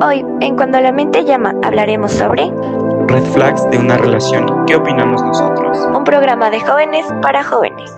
Hoy, en Cuando la mente llama, hablaremos sobre Red flags de una relación. ¿Qué opinamos nosotros? un programa de jóvenes para jóvenes.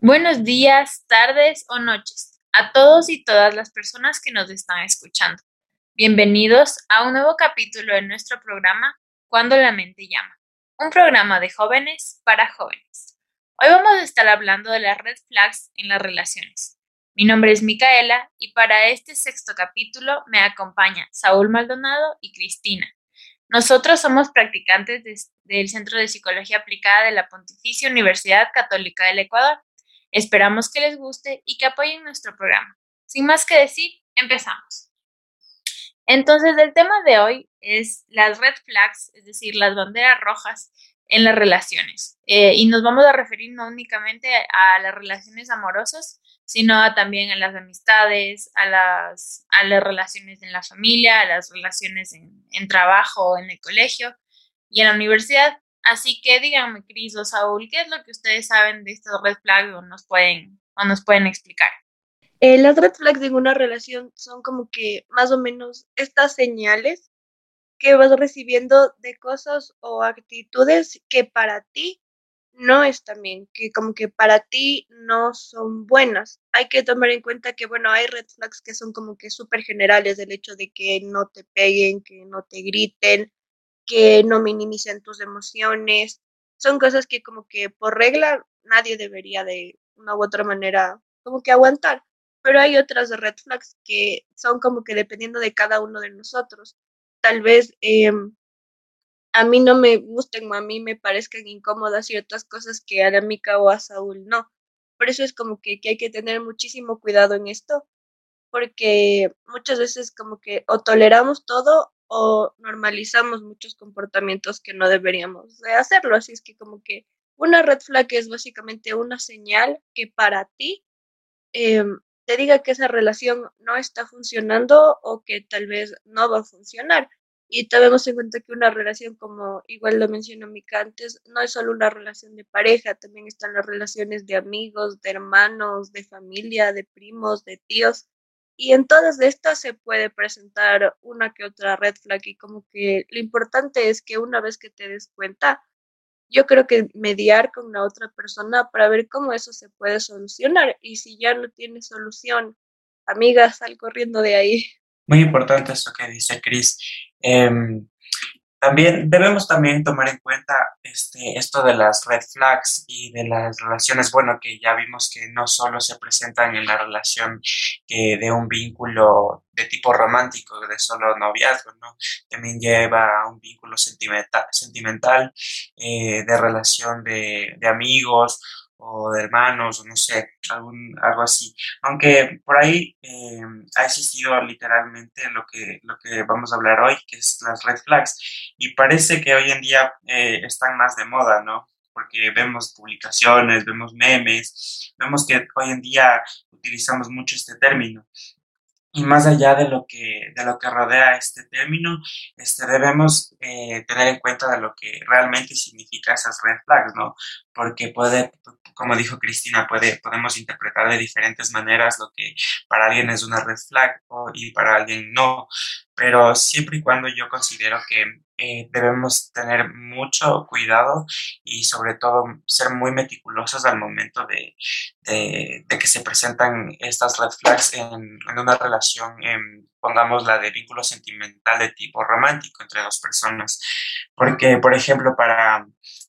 Buenos días, tardes o noches a todos y todas las personas que nos están escuchando. Bienvenidos a un nuevo capítulo de nuestro programa Cuando la mente llama, un programa de jóvenes para jóvenes. Hoy vamos a estar hablando de las red flags en las relaciones. Mi nombre es Micaela y para este sexto capítulo me acompaña Saúl Maldonado y Cristina. Nosotros somos practicantes de- del Centro de Psicología Aplicada de la Pontificia Universidad Católica del Ecuador. Esperamos que les guste y que apoyen nuestro programa. Sin más que decir, empezamos. Entonces, el tema de hoy es las red flags, es decir, las banderas rojas en las relaciones. Eh, y nos vamos a referir no únicamente a las relaciones amorosas, sino también a las amistades, a las, a las relaciones en la familia, a las relaciones en, en trabajo, en el colegio y en la universidad. Así que díganme, Cris o Saúl, ¿qué es lo que ustedes saben de estos red flags o nos pueden, o nos pueden explicar? Eh, las red flags en una relación son como que más o menos estas señales que vas recibiendo de cosas o actitudes que para ti no están bien, que como que para ti no son buenas. Hay que tomar en cuenta que, bueno, hay red flags que son como que súper generales, del hecho de que no te peguen, que no te griten, que no minimicen tus emociones. Son cosas que como que por regla nadie debería de una u otra manera como que aguantar. Pero hay otras red flags que son como que dependiendo de cada uno de nosotros. Tal vez em, a mí no me gusten o a mí me parezcan incómodas ciertas cosas que a la Mica o a Saúl no. Por eso es como que, que hay que tener muchísimo cuidado en esto, porque muchas veces como que o toleramos todo o normalizamos muchos comportamientos que no deberíamos de hacerlo. Así es que como que una red flag es básicamente una señal que para ti em, te diga que esa relación no está funcionando o que tal vez no va a funcionar. Y tomemos en cuenta que una relación, como igual lo mencionó Mika antes, no es solo una relación de pareja, también están las relaciones de amigos, de hermanos, de familia, de primos, de tíos. Y en todas estas se puede presentar una que otra red flag y como que lo importante es que una vez que te des cuenta, yo creo que mediar con la otra persona para ver cómo eso se puede solucionar. Y si ya no tiene solución, amiga, sal corriendo de ahí. Muy importante eso que dice Chris. Em, también debemos también tomar en cuenta este, esto de las red flags y de las relaciones, bueno, que ya vimos que no solo se presentan en la relación que de un vínculo de tipo romántico, de solo noviazgo, ¿no? También lleva a un vínculo sentimental, sentimental eh, de relación de, de amigos o de hermanos, no sé, algún, algo así. Aunque por ahí eh, ha existido literalmente lo que, lo que vamos a hablar hoy, que es las red flags. Y parece que hoy en día eh, están más de moda, ¿no? Porque vemos publicaciones, vemos memes, vemos que hoy en día utilizamos mucho este término. Y más allá de lo que, de lo que rodea este término, este, debemos eh, tener en cuenta de lo que realmente significa esas red flags, ¿no? Porque puede, como dijo Cristina, puede, podemos interpretar de diferentes maneras lo que para alguien es una red flag o, y para alguien no. Pero siempre y cuando yo considero que eh, debemos tener mucho cuidado y sobre todo ser muy meticulosos al momento de, de, de que se presentan estas red flags en, en una relación, en, pongamos la de vínculo sentimental de tipo romántico entre dos personas. Porque, por ejemplo, para,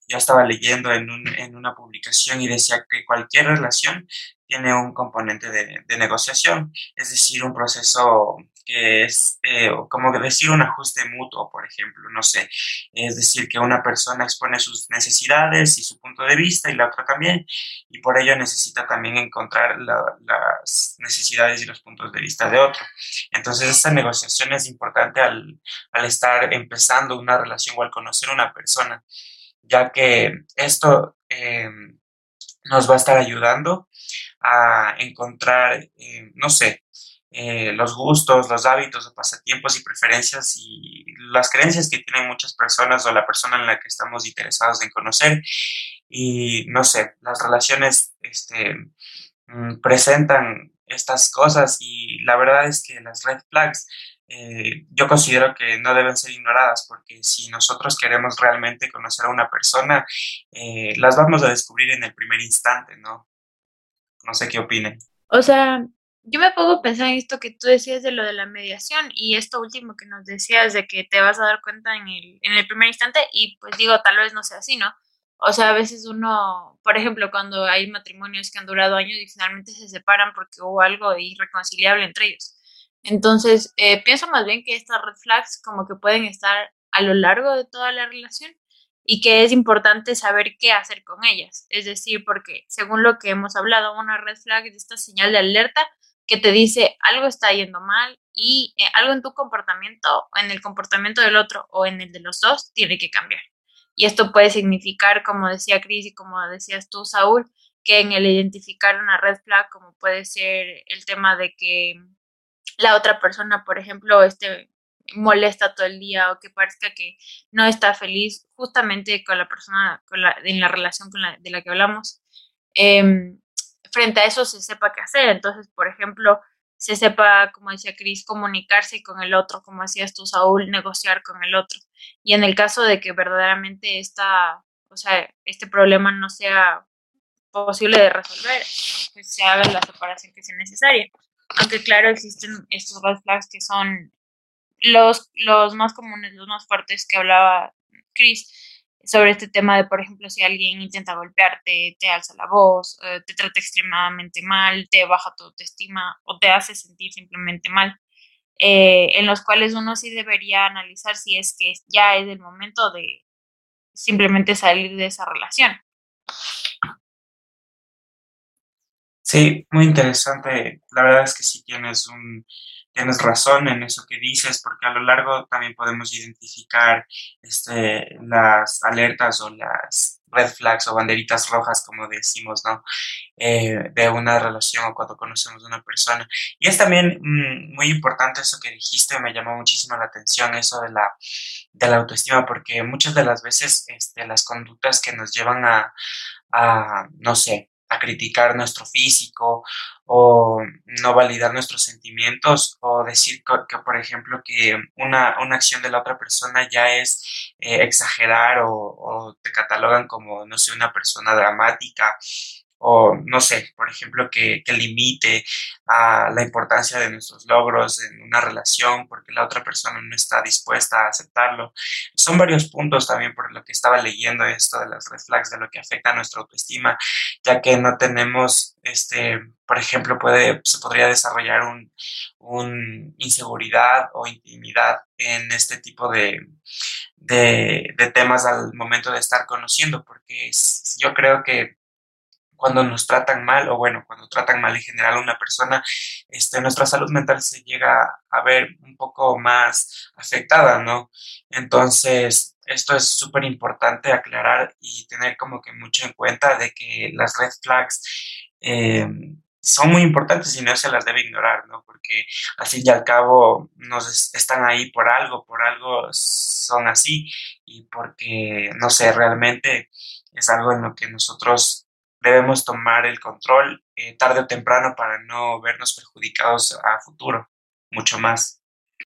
yo estaba leyendo en, un, en una publicación y decía que cualquier relación tiene un componente de, de negociación, es decir, un proceso que es eh, como decir un ajuste mutuo, por ejemplo, no sé, es decir, que una persona expone sus necesidades y su punto de vista y la otra también, y por ello necesita también encontrar la, las necesidades y los puntos de vista de otro. Entonces, esta negociación es importante al, al estar empezando una relación o al conocer una persona, ya que esto eh, nos va a estar ayudando a encontrar, eh, no sé, eh, los gustos, los hábitos o pasatiempos y preferencias y las creencias que tienen muchas personas o la persona en la que estamos interesados en conocer. Y no sé, las relaciones este, mm, presentan estas cosas y la verdad es que las red flags eh, yo considero que no deben ser ignoradas porque si nosotros queremos realmente conocer a una persona, eh, las vamos a descubrir en el primer instante, ¿no? No sé qué opinen. O sea, yo me pongo a pensar en esto que tú decías de lo de la mediación y esto último que nos decías de que te vas a dar cuenta en el, en el primer instante y pues digo, tal vez no sea así, ¿no? O sea, a veces uno, por ejemplo, cuando hay matrimonios que han durado años y finalmente se separan porque hubo algo irreconciliable entre ellos. Entonces, eh, pienso más bien que estas red flags como que pueden estar a lo largo de toda la relación y que es importante saber qué hacer con ellas. Es decir, porque según lo que hemos hablado, una red flag es esta señal de alerta que te dice algo está yendo mal y eh, algo en tu comportamiento, en el comportamiento del otro o en el de los dos tiene que cambiar. Y esto puede significar, como decía Cris y como decías tú, Saúl, que en el identificar una red flag, como puede ser el tema de que la otra persona, por ejemplo, esté molesta todo el día o que parezca que no está feliz justamente con la persona con la, en la relación con la, de la que hablamos, em, frente a eso se sepa qué hacer. Entonces, por ejemplo, se sepa, como decía Cris, comunicarse con el otro, como decías tú, Saúl, negociar con el otro. Y en el caso de que verdaderamente esta, o sea, este problema no sea posible de resolver, pues se haga la separación que sea necesaria. Aunque claro, existen estos red flags que son los, los más comunes, los más fuertes que hablaba Chris sobre este tema de, por ejemplo, si alguien intenta golpearte, te alza la voz, eh, te trata extremadamente mal, te baja tu autoestima o te hace sentir simplemente mal, eh, en los cuales uno sí debería analizar si es que ya es el momento de simplemente salir de esa relación. Sí, muy interesante. La verdad es que sí tienes un, tienes razón en eso que dices, porque a lo largo también podemos identificar este, las alertas o las red flags o banderitas rojas, como decimos, ¿no? Eh, de una relación o cuando conocemos a una persona. Y es también mm, muy importante eso que dijiste, me llamó muchísimo la atención, eso de la, de la autoestima, porque muchas de las veces este, las conductas que nos llevan a, a no sé, a criticar nuestro físico o no validar nuestros sentimientos o decir que, por ejemplo, que una, una, acción de la otra persona ya es eh, exagerar o, o, te catalogan como, no sé, una persona dramática o no sé, por ejemplo, que, que, limite a la importancia de nuestros logros en una relación porque la otra persona no está dispuesta a aceptarlo. Son varios puntos también por lo que estaba leyendo esto de las red flags, de lo que afecta a nuestra autoestima, ya que no tenemos, este, por ejemplo, puede, se podría desarrollar un, un inseguridad o intimidad en este tipo de, de, de temas al momento de estar conociendo, porque yo creo que cuando nos tratan mal, o bueno, cuando tratan mal en general a una persona, este, nuestra salud mental se llega a ver un poco más afectada, ¿no? Entonces, esto es súper importante aclarar y tener como que mucho en cuenta de que las red flags eh, son muy importantes y no se las debe ignorar, ¿no? Porque al fin y al cabo nos están ahí por algo, por algo son así y porque, no sé, realmente es algo en lo que nosotros debemos tomar el control eh, tarde o temprano para no vernos perjudicados a futuro, mucho más.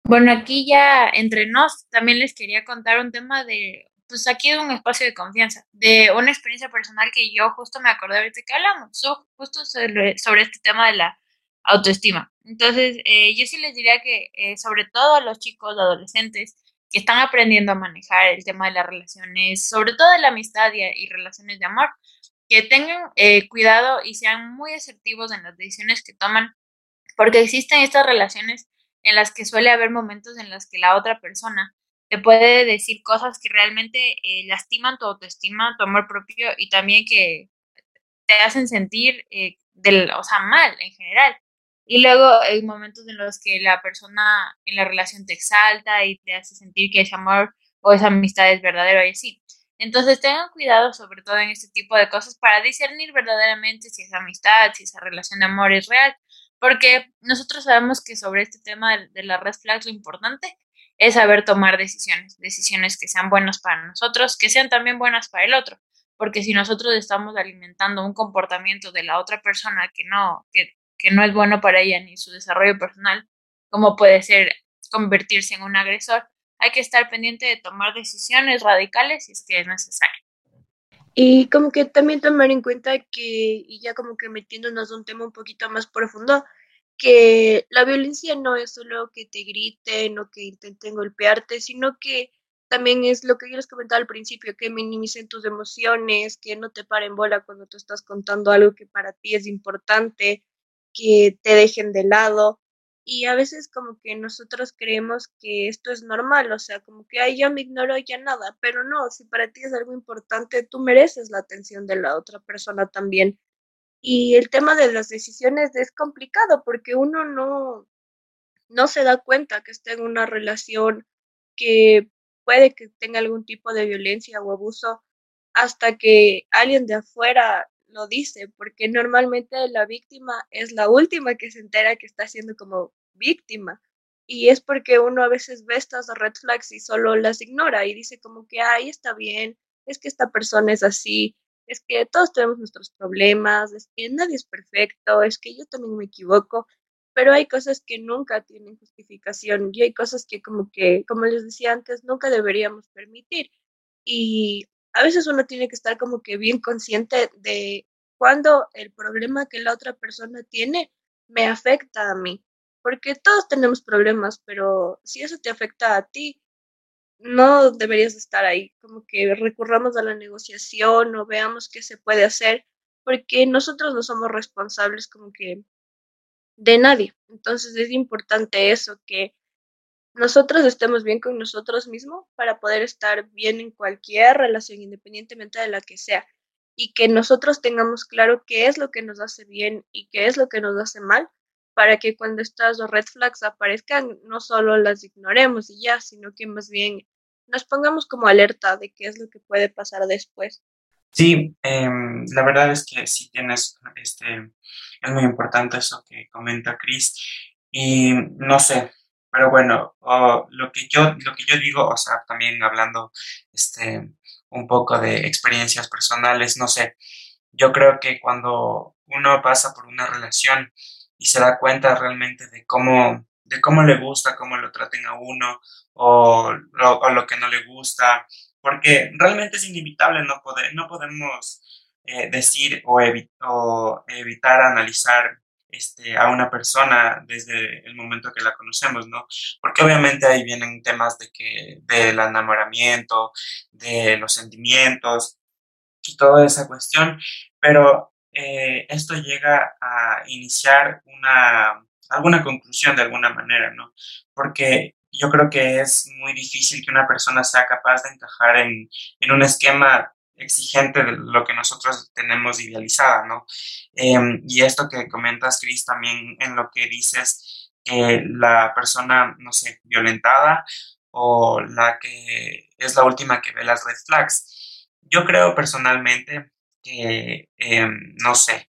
Bueno, aquí ya entre nos también les quería contar un tema de, pues aquí de un espacio de confianza, de una experiencia personal que yo justo me acordé ahorita que hablamos, justo sobre, este tema de la autoestima. Entonces, eh, yo sí les diría que eh, sobre todo a los chicos, adolescentes, que están aprendiendo a manejar el tema de las relaciones, sobre todo de la amistad y relaciones de amor, que tengan eh, cuidado y sean muy asertivos en las decisiones que toman, porque existen estas relaciones en las que suele haber momentos en los que la otra persona te puede decir cosas que realmente eh, lastiman tu autoestima, tu amor propio y también que te hacen sentir eh, del, o sea, mal en general. Y luego hay momentos en los que la persona en la relación te exalta y te hace sentir que ese amor o esa amistad es verdadero y así. Entonces tengan cuidado sobre todo en este tipo de cosas para discernir verdaderamente si esa amistad, si esa relación de amor es real, porque nosotros sabemos que sobre este tema de, la red flags lo importante es saber tomar decisiones, decisiones que sean buenas para nosotros, que sean también buenas para el otro, porque si nosotros estamos alimentando un comportamiento de la otra persona que no, que, que no es bueno para ella ni su desarrollo personal, como puede ser convertirse en un agresor. Hay que estar pendiente de tomar decisiones radicales si es que es necesario. Y como que también tomar en cuenta que, y ya como que metiéndonos un tema un poquito más profundo, que la violencia no es solo que te griten o que intenten golpearte, sino que también es lo que yo les comentaba al principio, que minimicen tus emociones, que no te paren bola cuando tú estás contando algo que para ti es importante, que te dejen de lado. Y a veces como que nosotros creemos que esto es normal, o sea, como que, ay, ya me ignoro, ya nada, pero no, si para ti es algo importante, tú mereces la atención de la otra persona también. Y el tema de las decisiones es complicado porque uno no, no se da cuenta que está en una relación que puede que tenga algún tipo de violencia o abuso hasta que alguien de afuera lo dice, porque normalmente la víctima es la última que se entera que está siendo como víctima. Y es porque uno a veces ve estas red flags y solo las ignora y dice como que, ay, está bien, es que esta persona es así, es que todos tenemos nuestros problemas, es que nadie es perfecto, es que yo también me equivoco, pero hay cosas que nunca tienen justificación y hay cosas que como que, como les decía antes, nunca deberíamos permitir. Y a veces uno tiene que estar como que bien consciente de cuando el problema que la otra persona tiene me afecta a mí. Porque todos tenemos problemas, pero si eso te afecta a ti, no deberías estar ahí. Como que recurramos a la negociación o veamos qué se puede hacer, porque nosotros no somos responsables como que de nadie. Entonces es importante eso, que nosotros estemos bien con nosotros mismos para poder estar bien en cualquier relación, independientemente de la que sea, y que nosotros tengamos claro qué es lo que nos hace bien y qué es lo que nos hace mal, para que cuando estas red flags aparezcan, no solo las ignoremos y ya, sino que más bien nos pongamos como alerta de qué es lo que puede pasar después. Sí, em, la verdad es que sí tienes, este, es muy importante eso que comenta Chris. Y no sé, pero bueno, lo que yo, lo que yo digo, o sea, también hablando este, un poco de experiencias personales, no sé, yo creo que cuando uno pasa por una relación y se da cuenta realmente de cómo, de cómo le gusta, cómo lo traten a uno, o, o, lo que no le gusta, porque realmente es inevitable, no, poder, no podemos eh, decir o, o evitar analizar este, a una persona desde el momento que la conocemos, ¿no? Porque obviamente ahí vienen temas de que, del enamoramiento, de los sentimientos y toda esa cuestión, pero eh, esto llega a iniciar una, alguna conclusión de alguna manera, ¿no? Porque yo creo que es muy difícil que una persona sea capaz de encajar en, en un esquema exigente de lo que nosotros tenemos idealizada, ¿no? Em, y esto que comentas, Cris, también en lo que dices, que la persona, no sé, violentada o la que es la última que ve las red flags. Yo creo personalmente em, no sé,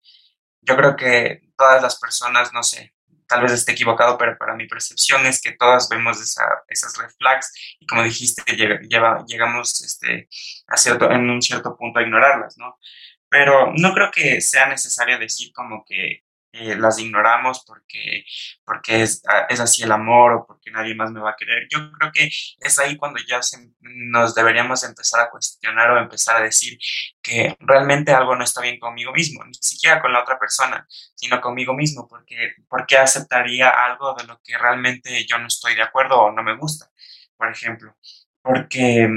yo creo que todas las personas, no sé, tal vez esté equivocado, pero para mi percepción es que todas vemos esas red flags y como dijiste, llegamos este, a cierto, en un cierto punto a ignorarlas, ¿no? Pero no creo que sea necesario decir como que eh, las ignoramos porque, porque es, ah, es, así el amor o porque nadie más me va a querer. Yo creo que es ahí cuando ya nos deberíamos empezar a cuestionar o empezar a decir que realmente algo no está bien conmigo mismo, ni siquiera con la otra persona, sino conmigo mismo, porque ¿por qué aceptaría algo de lo que realmente yo no estoy de acuerdo o no me gusta? Por ejemplo, porque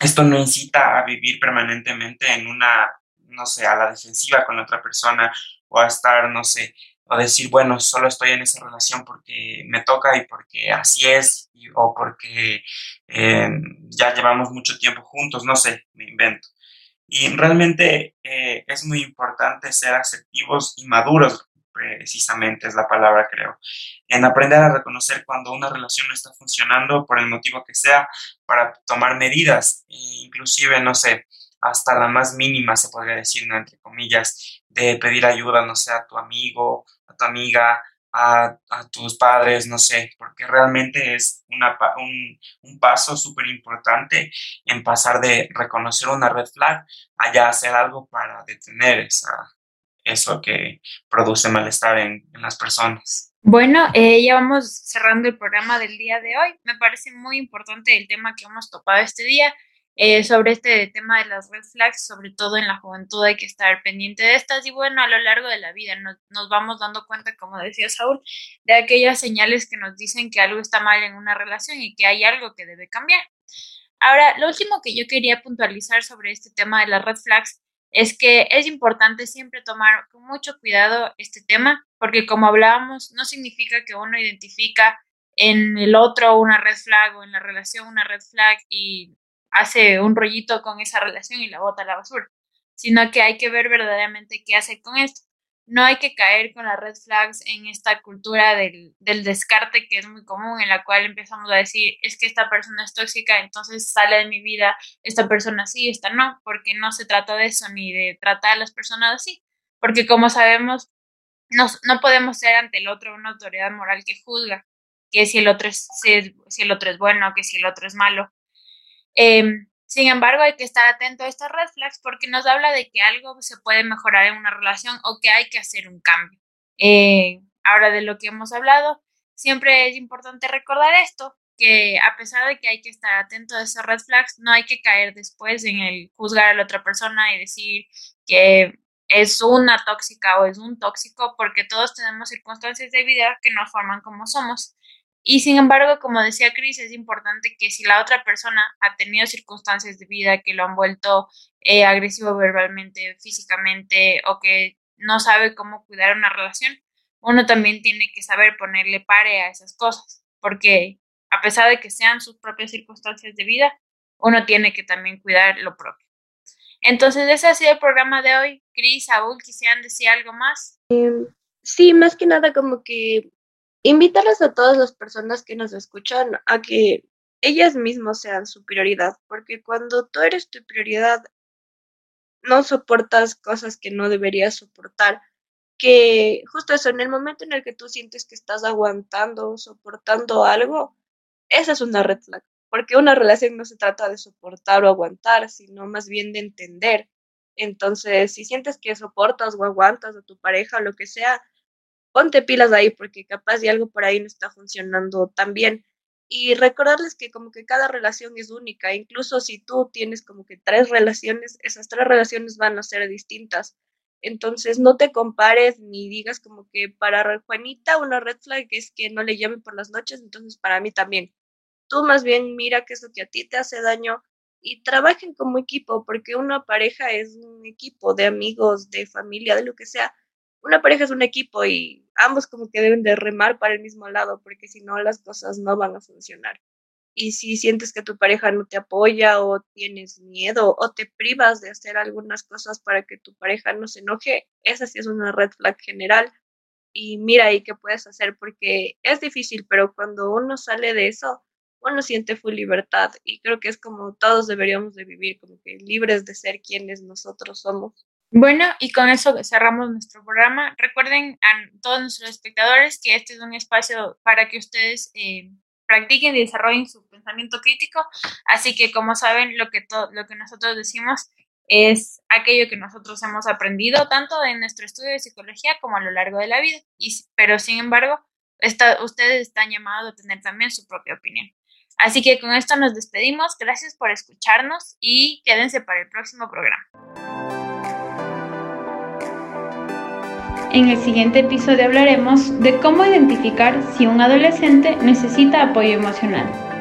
esto no incita a vivir permanentemente en una no sé, a la defensiva con la otra persona o a estar, no sé, o decir, bueno, solo estoy en esa relación porque me toca y porque así es, o porque eh, ya llevamos mucho tiempo juntos, no sé, me invento. Y realmente eh, es muy importante ser asertivos y maduros, precisamente es la palabra, creo, en aprender a reconocer cuando una relación no está funcionando por el motivo que sea, para tomar medidas, e inclusive, no sé, hasta la más mínima, se podría decir, entre comillas, de pedir ayuda, no sé, a tu amigo, a tu amiga, a, tus padres, no sé, porque realmente es un, paso súper importante en pasar de reconocer una red flag a ya hacer algo para detener esa, eso que produce malestar en, en las personas. Bueno, eh, ya vamos cerrando el programa del día de hoy. Me parece muy importante el tema que hemos topado este día. Eh, sobre este tema de las red flags, sobre todo en la juventud hay que estar pendiente de estas y bueno, a lo largo de la vida nos, nos, vamos dando cuenta, como decía Saúl, de aquellas señales que nos dicen que algo está mal en una relación y que hay algo que debe cambiar. Ahora, lo último que yo quería puntualizar sobre este tema de las red flags es que es importante siempre tomar con mucho cuidado este tema, porque como hablábamos, no significa que uno identifica en el otro una red flag o en la relación una red flag y hace un rollito con esa relación y la bota a la basura, sino que hay que ver verdaderamente qué hace con esto. No hay que caer con las red flags en esta cultura del, descarte que es muy común, en la cual empezamos a decir, es que esta persona es tóxica, entonces sale de mi vida, esta persona sí, esta no, porque no se trata de eso ni de tratar a las personas así, porque como sabemos, no, no podemos ser ante el otro una autoridad moral que juzga que si el otro es, si el otro es bueno, que si el otro es malo, Em, sin embargo, hay que estar atento a estas red flags porque nos habla de que algo se puede mejorar en una relación o que hay que hacer un cambio. Eh, ahora de lo que hemos hablado, siempre es importante recordar esto, que a pesar de que hay que estar atento a esas red flags, no hay que caer después en el juzgar a la otra persona y decir que es una tóxica o es un tóxico, porque todos tenemos circunstancias de vida que nos forman como somos. Y sin embargo, como decía Cris, es importante que si la otra persona ha tenido circunstancias de vida que lo han vuelto eh, agresivo verbalmente, físicamente o que no sabe cómo cuidar una relación, uno también tiene que saber ponerle pare a esas cosas, porque a pesar de que sean sus propias circunstancias de vida, uno tiene que también cuidar lo propio. Entonces, ese ha sido el programa de hoy. Cris, Saúl, ¿quisieran decir algo más? Em, sí, más que nada como que invitarles a todas las personas que nos escuchan a que ellas mismas sean su prioridad, porque cuando tú eres tu prioridad, no soportas cosas que no deberías soportar, que justo eso, en el momento en el que tú sientes que estás aguantando, soportando algo, esa es una red flag, porque una relación no se trata de soportar o aguantar, sino más bien de entender. Entonces, si sientes que soportas o aguantas a tu pareja o lo que sea, ponte pilas ahí porque capaz de algo por ahí no está funcionando tan bien. Y recordarles que como que cada relación es única, incluso si tú tienes como que tres relaciones, esas tres relaciones van a ser distintas. Entonces no te compares ni digas como que para Juanita una red flag es que no le llame por las noches, entonces para mí también. Tú más bien mira que eso que a ti te hace daño y trabajen como equipo, porque una pareja es un equipo de amigos, de familia, de lo que sea una pareja es un equipo y ambos como que deben de remar para el mismo lado, porque si no las cosas no van a funcionar. Y si sientes que tu pareja no te apoya o tienes miedo o te privas de hacer algunas cosas para que tu pareja no se enoje, esa sí es una red flag general. Y mira ahí qué puedes hacer, porque es difícil, pero cuando uno sale de eso, uno siente full libertad. Y creo que es como todos deberíamos de vivir, como que libres de ser quienes nosotros somos. Bueno, y con eso cerramos nuestro programa. Recuerden a todos nuestros espectadores que este es un espacio para que ustedes eh, practiquen y desarrollen su pensamiento crítico. Así que, como saben, lo que, lo que nosotros decimos es aquello que nosotros hemos aprendido tanto en nuestro estudio de psicología como a lo largo de la vida. Y, pero, sin embargo, ustedes están llamados a tener también su propia opinión. Así que con esto nos despedimos. Gracias por escucharnos y quédense para el próximo programa. En el siguiente episodio hablaremos de cómo identificar si un adolescente necesita apoyo emocional.